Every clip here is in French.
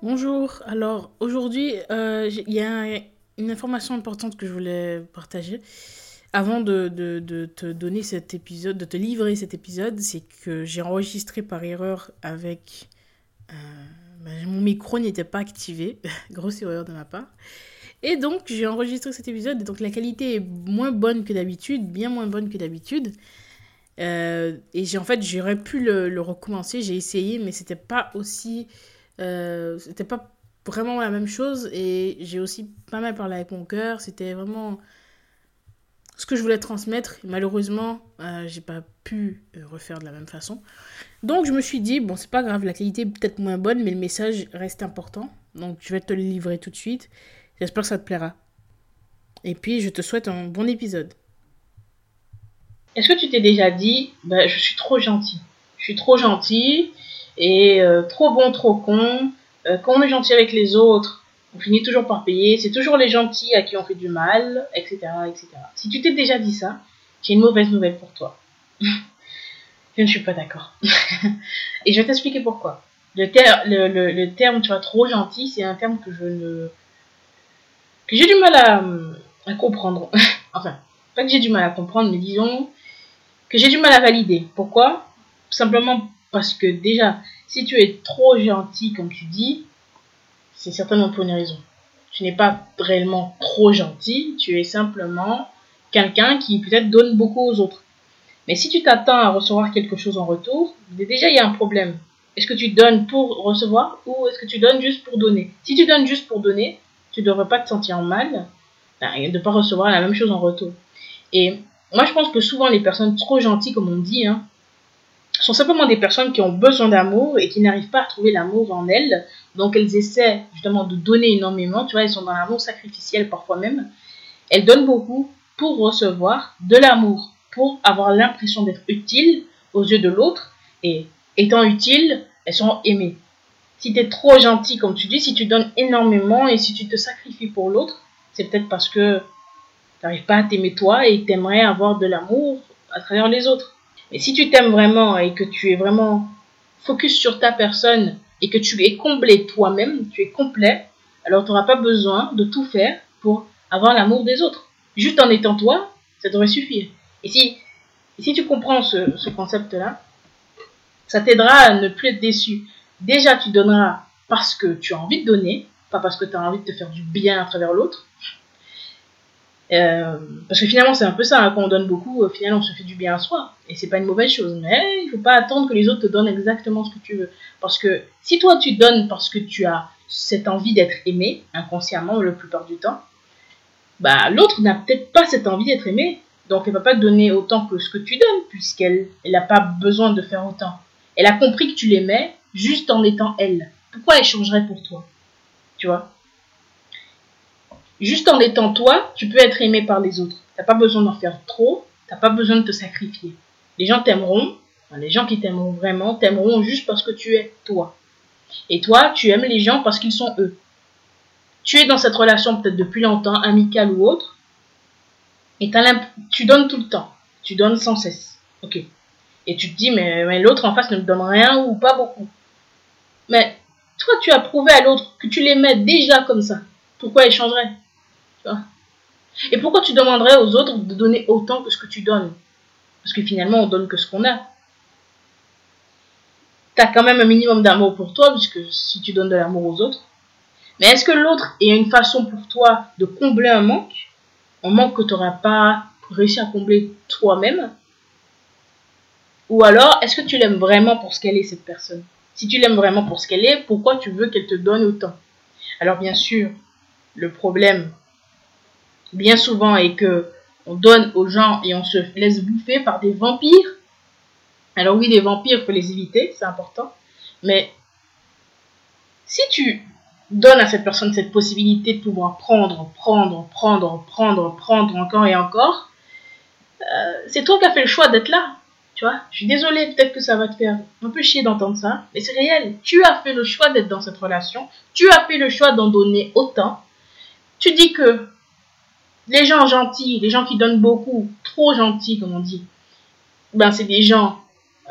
Bonjour, alors aujourd'hui euh, il y a une information importante que je voulais partager. Avant de, te donner cet épisode, de te livrer cet épisode, c'est que j'ai enregistré par erreur avec... Euh, ben, mon micro n'était pas activé, grosse erreur de ma part. Et donc j'ai enregistré cet épisode, et donc la qualité est moins bonne que d'habitude, bien moins bonne que d'habitude. Euh, et j'ai en fait j'aurais pu le recommencer, j'ai essayé, mais c'était pas aussi euh, c'était pas vraiment la même chose et j'ai aussi pas mal parlé avec mon cœur. C'était vraiment ce que je voulais transmettre. Malheureusement, euh, j'ai pas pu euh, refaire de la même façon. Donc je me suis dit, bon, c'est pas grave, la qualité est peut-être moins bonne, mais le message reste important. Donc je vais te le livrer tout de suite. J'espère que ça te plaira. Et puis je te souhaite un bon épisode. Est-ce que tu t'es déjà dit, bah, je suis trop gentil Je suis trop gentil et euh, trop bon, trop con. Euh, quand on est gentil avec les autres, on finit toujours par payer. C'est toujours les gentils à qui on fait du mal, etc. etc. Si tu t'es déjà dit ça, j'ai une mauvaise nouvelle pour toi. je ne suis pas d'accord. et je vais t'expliquer pourquoi. Le, le, terme, tu vois, trop gentil, c'est un terme que je ne. que j'ai du mal à, à comprendre. enfin, pas que j'ai du mal à comprendre, mais disons que j'ai du mal à valider. Pourquoi? Simplement parce que déjà, si tu es trop gentil, comme tu dis, c'est certainement pour une raison. Tu n'es pas réellement trop gentil, tu es simplement quelqu'un qui peut-être donne beaucoup aux autres. Mais si tu t'attends à recevoir quelque chose en retour, déjà il y a un problème. Est-ce que tu donnes pour recevoir ou est-ce que tu donnes juste pour donner? Si tu donnes juste pour donner, tu ne devrais pas te sentir mal ben, de ne pas recevoir la même chose en retour. Et moi je pense que souvent les personnes trop gentilles, comme on dit, hein, sont simplement des personnes qui ont besoin d'amour et qui n'arrivent pas à trouver l'amour en elles. Donc elles essaient justement de donner énormément, tu vois, elles sont dans l'amour sacrificiel parfois même. Elles donnent beaucoup pour recevoir de l'amour, pour avoir l'impression d'être utile aux yeux de l'autre et étant utile, elles sont aimées. Si tu es trop gentil, comme tu dis, si tu donnes énormément et si tu te sacrifies pour l'autre, c'est peut-être parce que tu n'arrives pas à t'aimer toi et tu aimerais avoir de l'amour à travers les autres. Mais si tu t'aimes vraiment et que tu es vraiment focus sur ta personne et que tu es comblé toi-même, tu es complet, alors tu n'auras pas besoin de tout faire pour avoir l'amour des autres. Juste en étant toi, ça devrait suffire. Et si, si tu comprends ce, ce concept-là, ça t'aidera à ne plus être déçu. Déjà, tu donneras parce que tu as envie de donner, pas parce que tu as envie de te faire du bien à travers l'autre. Euh, parce que finalement, c'est un peu ça, hein, quand on donne beaucoup, au final, on se fait du bien à soi. Et c'est pas une mauvaise chose. Mais il faut pas attendre que les autres te donnent exactement ce que tu veux. Parce que si toi, tu donnes parce que tu as cette envie d'être aimé, inconsciemment, la plupart du temps, bah, l'autre n'a peut-être pas cette envie d'être aimé. Donc, elle va pas te donner autant que ce que tu donnes, puisqu'elle n'a pas besoin de faire autant. Elle a compris que tu l'aimais juste en étant elle. Pourquoi elle changerait pour toi? Tu vois? Juste en étant toi, tu peux être aimé par les autres. T'as pas besoin d'en faire trop, t'as pas besoin de te sacrifier. Les gens t'aimeront, les gens qui t'aimeront vraiment t'aimeront juste parce que tu es toi. Et toi, tu aimes les gens parce qu'ils sont eux. Tu es dans cette relation peut-être depuis longtemps, amicale ou autre, et tu donnes tout le temps. Tu donnes sans cesse. Ok. Et tu te dis, mais, mais l'autre en face ne me donne rien ou pas beaucoup. Mais toi, tu as prouvé à l'autre que tu l'aimais déjà comme ça. Pourquoi il changerait? Et pourquoi tu demanderais aux autres de donner autant que ce que tu donnes? Parce que finalement, on donne que ce qu'on a. Tu as quand même un minimum d'amour pour toi, puisque si tu donnes de l'amour aux autres. Mais est-ce que l'autre est une façon pour toi de combler un manque? Un manque que tu n'auras pas réussi à combler toi-même? Ou alors, est-ce que tu l'aimes vraiment pour ce qu'elle est, cette personne? Si tu l'aimes vraiment pour ce qu'elle est, pourquoi tu veux qu'elle te donne autant? Alors bien sûr, le problème bien souvent et que on donne aux gens et on se laisse bouffer par des vampires, Alors oui, les vampires, il faut les éviter, c'est important. Mais si tu donnes à cette personne cette possibilité de pouvoir prendre, prendre, prendre, prendre, prendre encore et encore, euh, c'est toi qui as fait le choix d'être là. Tu vois, je suis désolée, peut-être que ça va te faire un peu chier d'entendre ça, mais c'est réel. Tu as fait le choix d'être dans cette relation, tu as fait le choix d'en donner autant. Tu dis que les gens gentils, les gens qui donnent beaucoup, trop gentils comme on dit, ben c'est des gens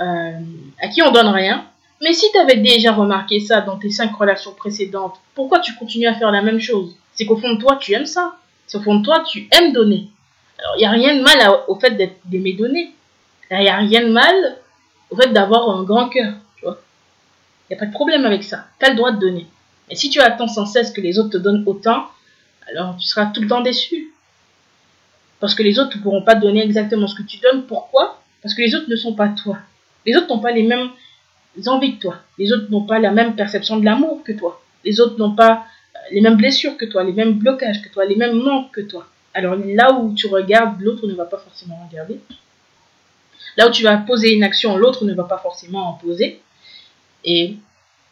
euh, à qui on donne rien. Mais si tu avais déjà remarqué ça dans tes cinq relations précédentes, pourquoi tu continues à faire la même chose? C'est qu'au fond de toi, tu aimes ça. C'est au fond de toi, tu aimes donner. Alors, il n'y a rien de mal au fait d'aimer donner. Il n'y a rien de mal au fait d'avoir un grand cœur. Il n'y a pas de problème avec ça. Tu as le droit de donner. Mais si tu attends sans cesse que les autres te donnent autant, alors tu seras tout le temps déçu. Parce que les autres ne pourront pas donner exactement ce que tu donnes. Pourquoi? Parce que les autres ne sont pas toi. Les autres n'ont pas les mêmes envies que toi. Les autres n'ont pas la même perception de l'amour que toi. Les autres n'ont pas euh, les mêmes blessures que toi, les mêmes blocages que toi, les mêmes manques que toi. Alors là où tu regardes, l'autre ne va pas forcément regarder. Là où tu vas poser une action, l'autre ne va pas forcément en poser. Et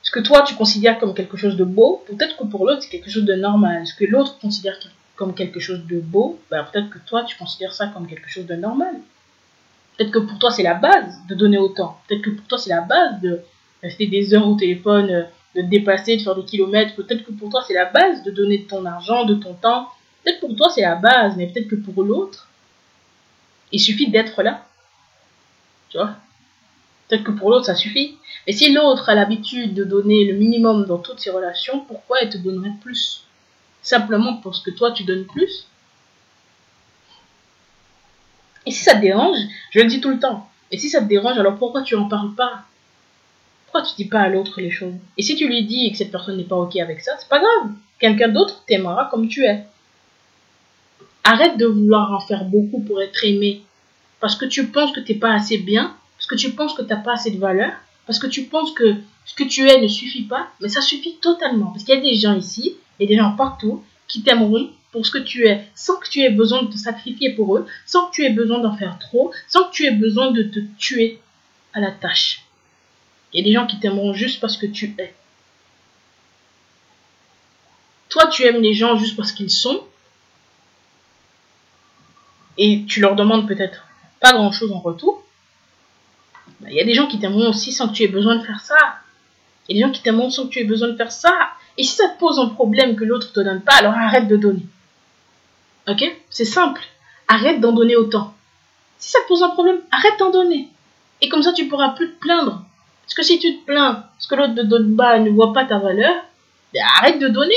ce que toi tu considères comme quelque chose de beau, peut-être que pour l'autre c'est quelque chose de normal. Ce que l'autre considère comme quelque chose de beau, ben, peut-être que toi tu considères ça comme quelque chose de normal. Peut-être que pour toi c'est la base de donner autant. Peut-être que pour toi c'est la base de rester des heures au téléphone, de te dépasser, de faire des kilomètres. Peut-être que pour toi c'est la base de donner de ton argent, de ton temps. Peut-être pour toi c'est la base, mais peut-être que pour l'autre, il suffit d'être là. Tu vois? Peut-être que pour l'autre, ça suffit. Mais si l'autre a l'habitude de donner le minimum dans toutes ses relations, pourquoi elle te donnerait plus? Simplement parce que toi, tu donnes plus Et si ça te dérange, je le dis tout le temps. Et si ça te dérange, alors pourquoi tu en parles pas? Pourquoi tu dis pas à l'autre les choses? Et si tu lui dis que cette personne n'est pas ok avec ça, c'est pas grave. Quelqu'un d'autre t'aimera comme tu es. Arrête de vouloir en faire beaucoup pour être aimé parce que tu penses que tu n'es pas assez bien, parce que tu penses que tu n'as pas assez de valeur, parce que tu penses que ce que tu es ne suffit pas, mais ça suffit totalement. Parce qu'il y a des gens ici, et des gens partout, qui t'aimeront pour ce que tu es, sans que tu aies besoin de te sacrifier pour eux, sans que tu aies besoin d'en faire trop, sans que tu aies besoin de te tuer à la tâche. Il y a des gens qui t'aimeront juste parce que tu es. Toi, tu aimes les gens juste parce qu'ils sont, et tu leur demandes peut-être pas grand-chose en retour, bah, il y a des gens qui t'aimeront aussi sans que tu aies besoin de faire ça. Il y a des gens qui t'aimeront sans que tu aies besoin de faire ça. Et si ça te pose un problème que l'autre te donne pas, alors arrête de donner. Ok? C'est simple. Arrête d'en donner autant. Si ça te pose un problème, arrête d'en donner. Et comme ça, tu pourras plus te plaindre. Parce que si tu te plains parce que l'autre te donne pas, ne voit pas ta valeur, ben, arrête de donner.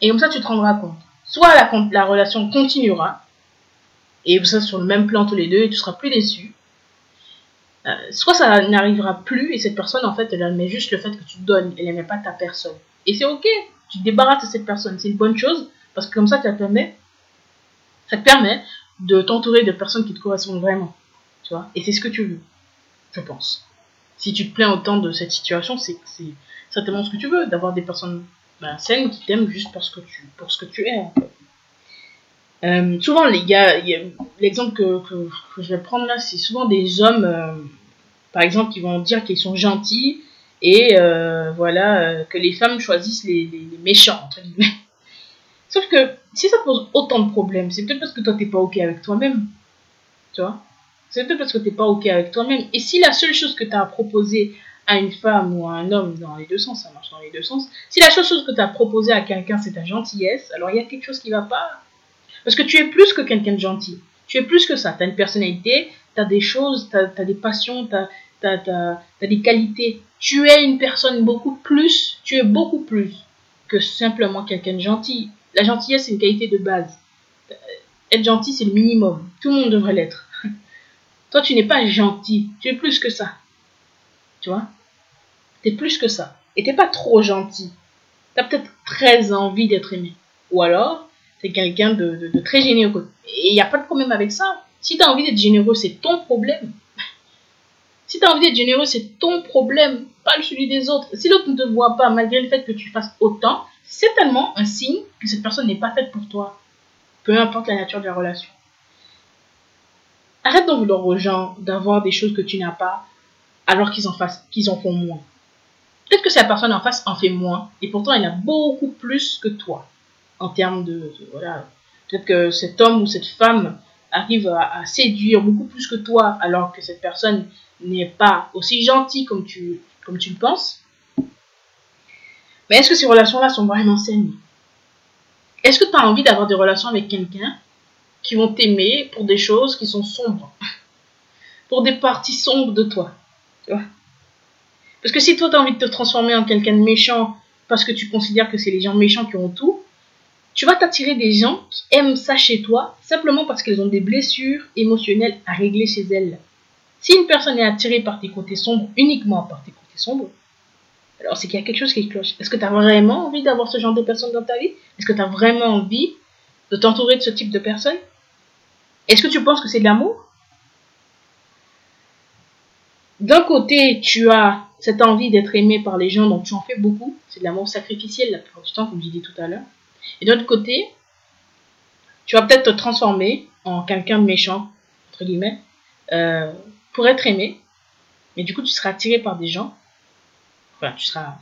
Et comme ça, tu te rendras compte. Soit la, la relation continuera, et vous serez sur le même plan tous les deux et tu seras plus déçu. Euh, soit ça n'arrivera plus et cette personne en fait elle aimait juste le fait que tu donnes, elle n'aimait pas ta personne. Et c'est ok, tu te débarrasses de cette personne, c'est une bonne chose parce que comme ça ça te permet, ça te permet de t'entourer de personnes qui te correspondent vraiment, tu vois. Et c'est ce que tu veux, je pense. Si tu te plains autant de cette situation, c'est certainement ce que tu veux, d'avoir des personnes ben, saines qui t'aiment juste parce que tu, pour ce que tu es. Euh, souvent, les gars, l'exemple que, que, je vais prendre là, c'est souvent des hommes, euh, par exemple, qui vont dire qu'ils sont gentils et euh, voilà, que les femmes choisissent les, les, méchants, entre guillemets. Sauf que si ça pose autant de problèmes, c'est peut-être parce que toi t'es pas ok avec toi-même. Tu vois? C'est peut-être parce que t'es pas ok avec toi-même. Et si la seule chose que tu as à proposer à une femme ou à un homme, dans les deux sens, ça marche dans les deux sens, si la seule chose que tu as proposé à quelqu'un c'est ta gentillesse, alors il y a quelque chose qui va pas. Parce que tu es plus que quelqu'un de gentil. Tu es plus que ça. Tu as une personnalité, tu as des choses, tu as, des passions, tu as, des qualités. Tu es une personne beaucoup plus, tu es beaucoup plus que simplement quelqu'un de gentil. La gentillesse, c'est une qualité de base. Euh, être gentil, c'est le minimum. Tout le monde devrait l'être. Toi, tu n'es pas gentil. Tu es plus que ça. Tu vois? Tu es plus que ça. Et tu pas trop gentil. Tu as peut-être très envie d'être aimé. Ou alors, c'est quelqu'un de, très généreux. Et il n'y a pas de problème avec ça. Si tu as envie d'être généreux, c'est ton problème. Si tu as envie d'être généreux, c'est ton problème, pas celui des autres. Si l'autre ne te voit pas, malgré le fait que tu fasses autant, c'est tellement un signe que cette personne n'est pas faite pour toi. Peu importe la nature de la relation. Arrête d'en vouloir aux gens d'avoir des choses que tu n'as pas. alors qu'ils en, en font moins. Peut-être que cette personne en face en fait moins, et pourtant elle a beaucoup plus que toi, en termes de, voilà. Peut-être que cet homme ou cette femme arrive à, séduire beaucoup plus que toi, alors que cette personne n'est pas aussi gentille comme tu, le penses. Mais est-ce que ces relations-là sont vraiment saines? Est-ce que tu as envie d'avoir des relations avec quelqu'un qui vont t'aimer pour des choses qui sont sombres? Pour des parties sombres de toi Parce que si toi tu as envie de te transformer en quelqu'un de méchant parce que tu considères que c'est les gens méchants qui ont tout, tu vas t'attirer des gens qui aiment ça chez toi simplement parce qu'elles ont des blessures émotionnelles à régler chez elles. Si une personne est attirée par tes côtés sombres, uniquement par tes côtés sombres, alors c'est qu'il y a quelque chose qui cloche. Est-ce que tu as vraiment envie d'avoir ce genre de personnes dans ta vie? Est-ce que tu as vraiment envie de t'entourer de ce type de personnes? Est-ce que tu penses que c'est de l'amour? D'un côté, tu as cette envie d'être aimé par les gens, donc tu en fais beaucoup. C'est de l'amour sacrificiel la plupart du temps, comme je dit tout à l'heure. Et d'autre côté, tu vas peut-être te transformer en quelqu'un de méchant, entre guillemets, euh, pour être aimé. Mais du coup, tu seras attiré par des gens tu seras.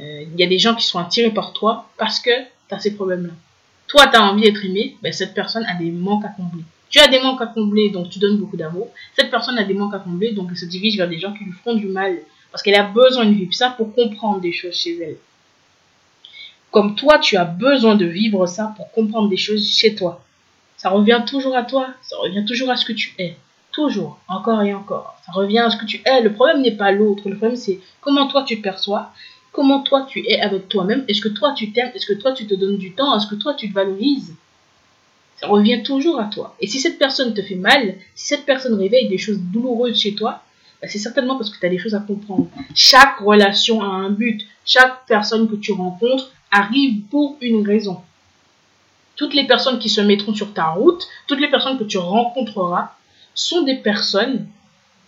Euh, il y a des gens qui sont attirés par toi parce que tu as ces problèmes-là. Toi, tu as envie d'être aimé, ben, cette personne a des manques à combler. Tu as des manques à combler, donc tu donnes beaucoup d'amour. Cette personne a des manques à combler, donc elle se dirige vers des gens qui lui font du mal parce qu'elle a besoin de vivre ça pour comprendre des choses chez elle. Comme toi, tu as besoin de vivre ça pour comprendre des choses chez toi. Ça revient toujours à toi, ça revient toujours à ce que tu es. Toujours, encore et encore. Ça revient à ce que tu es. Le problème n'est pas l'autre. Le problème, c'est comment toi tu te perçois, comment toi tu es avec toi-même. Est-ce que toi tu t'aimes? Est-ce que toi tu te donnes du temps? Est-ce que toi tu te valorises? Ça revient toujours à toi. Et si cette personne te fait mal, si cette personne réveille des choses douloureuses chez toi, bah, c'est certainement parce que tu as des choses à comprendre. Chaque relation a un but. Chaque personne que tu rencontres arrive pour une raison. Toutes les personnes qui se mettront sur ta route, toutes les personnes que tu rencontreras, sont des personnes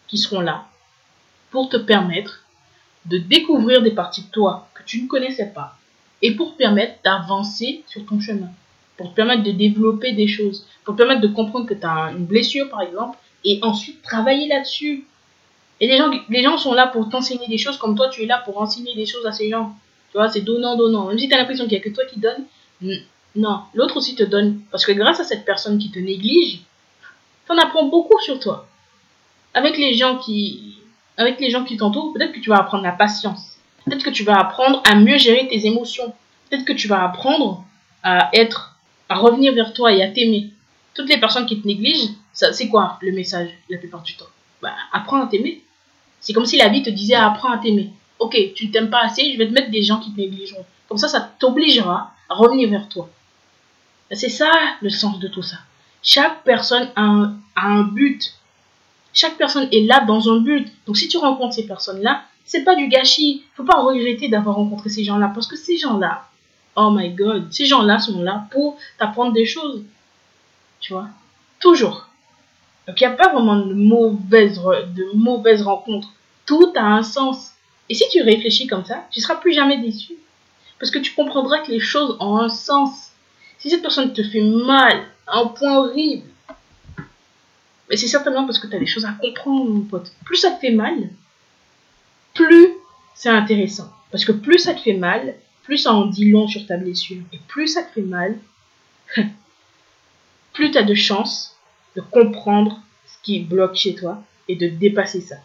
qui seront là pour te permettre de découvrir des parties de toi que tu ne connaissais pas et pour te permettre d'avancer sur ton chemin, pour te permettre de développer des choses, pour te permettre de comprendre que tu as une blessure par exemple et ensuite travailler là-dessus. Et les gens, les gens sont là pour t'enseigner des choses comme toi tu es là pour enseigner des choses à ces gens. Tu vois, c'est donnant, donnant. Même si tu as l'impression qu'il n'y a que toi qui donne, non, l'autre aussi te donne. Parce que grâce à cette personne qui te néglige, T'en apprends beaucoup sur toi. Avec les gens qui, avec les gens qui t'entourent, peut-être que tu vas apprendre la patience. Peut-être que tu vas apprendre à mieux gérer tes émotions. Peut-être que tu vas apprendre à être, à revenir vers toi et à t'aimer. Toutes les personnes qui te négligent, ça, c'est quoi le message la plupart du temps? Bah, apprends à t'aimer. C'est comme si la vie te disait apprends à t'aimer. Ok, tu ne t'aimes pas assez, je vais te mettre des gens qui te négligeront. Comme ça, ça t'obligera à revenir vers toi. C'est ça le sens de tout ça. Chaque personne a un, but. Chaque personne est là dans un but. Donc si tu rencontres ces personnes-là, c'est pas du gâchis. Faut pas regretter d'avoir rencontré ces gens-là parce que ces gens-là, oh my god, ces gens-là sont là pour t'apprendre des choses. Tu vois? Toujours. Donc il n'y a pas vraiment de mauvaises, de mauvaises rencontres. Tout a un sens. Et si tu réfléchis comme ça, tu seras plus jamais déçu. Parce que tu comprendras que les choses ont un sens. Si cette personne te fait mal, un point horrible. Mais c'est certainement parce que tu as des choses à comprendre, mon pote. Plus ça te fait mal, plus c'est intéressant. Parce que plus ça te fait mal, plus ça en dit long sur ta blessure. Et plus ça te fait mal, plus tu as de chances de comprendre ce qui bloque chez toi et de dépasser ça.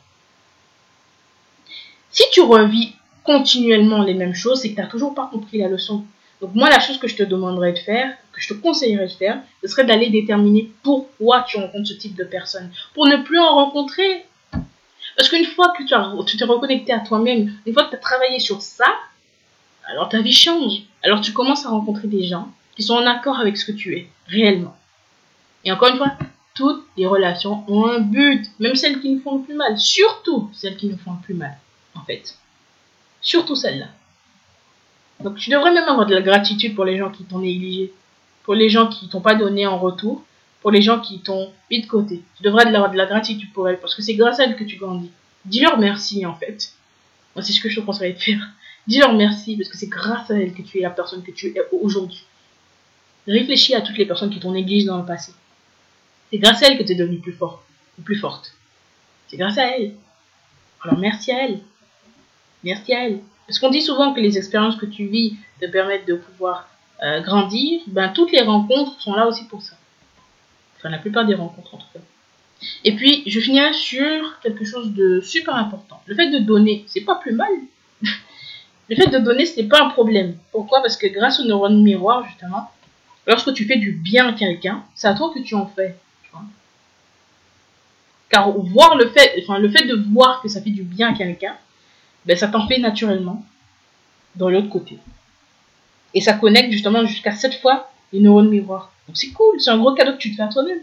Si tu revis continuellement les mêmes choses, c'est que tu n'as toujours pas compris la leçon. Donc moi, la chose que je te demanderais de faire, que je te conseillerais de faire, ce serait d'aller déterminer pourquoi tu rencontres ce type de personnes. Pour ne plus en rencontrer. Parce qu'une fois que tu t'es reconnecté à toi-même, une fois que tu as travaillé sur ça, alors ta vie change. Alors tu commences à rencontrer des gens qui sont en accord avec ce que tu es, réellement. Et encore une fois, toutes les relations ont un but, même celles qui nous font le plus mal. Surtout celles qui nous font le plus mal, en fait. Surtout celles-là. Donc tu devrais même avoir de la gratitude pour les gens qui t'ont négligé, pour les gens qui t'ont pas donné en retour, pour les gens qui t'ont mis de côté. Tu devrais avoir de la gratitude pour elles parce que c'est grâce à elles que tu grandis. Dis-leur merci en fait. Moi c'est ce que je te conseillerais de faire. Dis-leur merci parce que c'est grâce à elles que tu es la personne que tu es aujourd'hui. Réfléchis à toutes les personnes qui t'ont négligé dans le passé. C'est grâce à elles que tu es devenu plus fort ou plus forte. C'est grâce à elles. Alors merci à elle. Merci à elle. Parce qu'on dit souvent que les expériences que tu vis te permettent de pouvoir euh, grandir. Ben, toutes les rencontres sont là aussi pour ça. Enfin, la plupart des rencontres en tout cas. Et puis, je finirai sur quelque chose de super important. Le fait de donner, c'est pas plus mal. le fait de donner, ce n'est pas un problème. Pourquoi? Parce que grâce au neurone miroir, justement, lorsque tu fais du bien à quelqu'un, c'est à toi que tu en fais. Car voir le fait, enfin, le fait de voir que ça fait du bien à quelqu'un, ben, ça t'en fait naturellement dans l'autre côté. Et ça connecte justement jusqu'à cette fois les neurones miroirs. Donc c'est cool, c'est un gros cadeau que tu te fais à toi-même.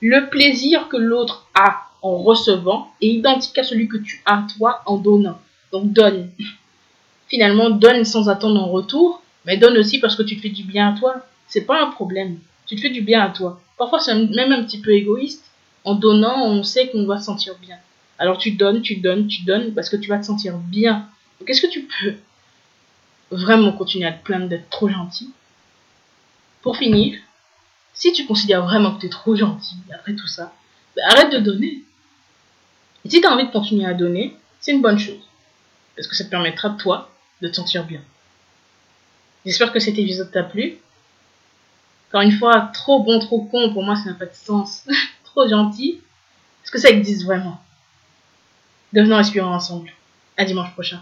Le plaisir que l'autre a en recevant est identique à celui que tu as toi en donnant. Donc donne. Finalement, donne sans attendre en retour, mais donne aussi parce que tu te fais du bien à toi. C'est pas un problème. Tu te fais du bien à toi. Parfois, c'est même un petit peu égoïste. En donnant, on sait qu'on va se sentir bien. Alors tu donnes, tu donnes, tu donnes parce que tu vas te sentir bien. Donc est-ce que tu peux vraiment continuer à te plaindre d'être trop gentil? Pour finir, si tu considères vraiment que tu es trop gentil après tout ça, ben, arrête de donner. Et si tu as envie de continuer à donner, c'est une bonne chose. Parce que ça te permettra, toi, de te sentir bien. J'espère que cet épisode t'a plu. Encore une fois, trop bon, trop con, pour moi, ça n'a pas de sens. trop gentil. Est-ce que ça existe vraiment? Devenons inspirants ensemble. À dimanche prochain.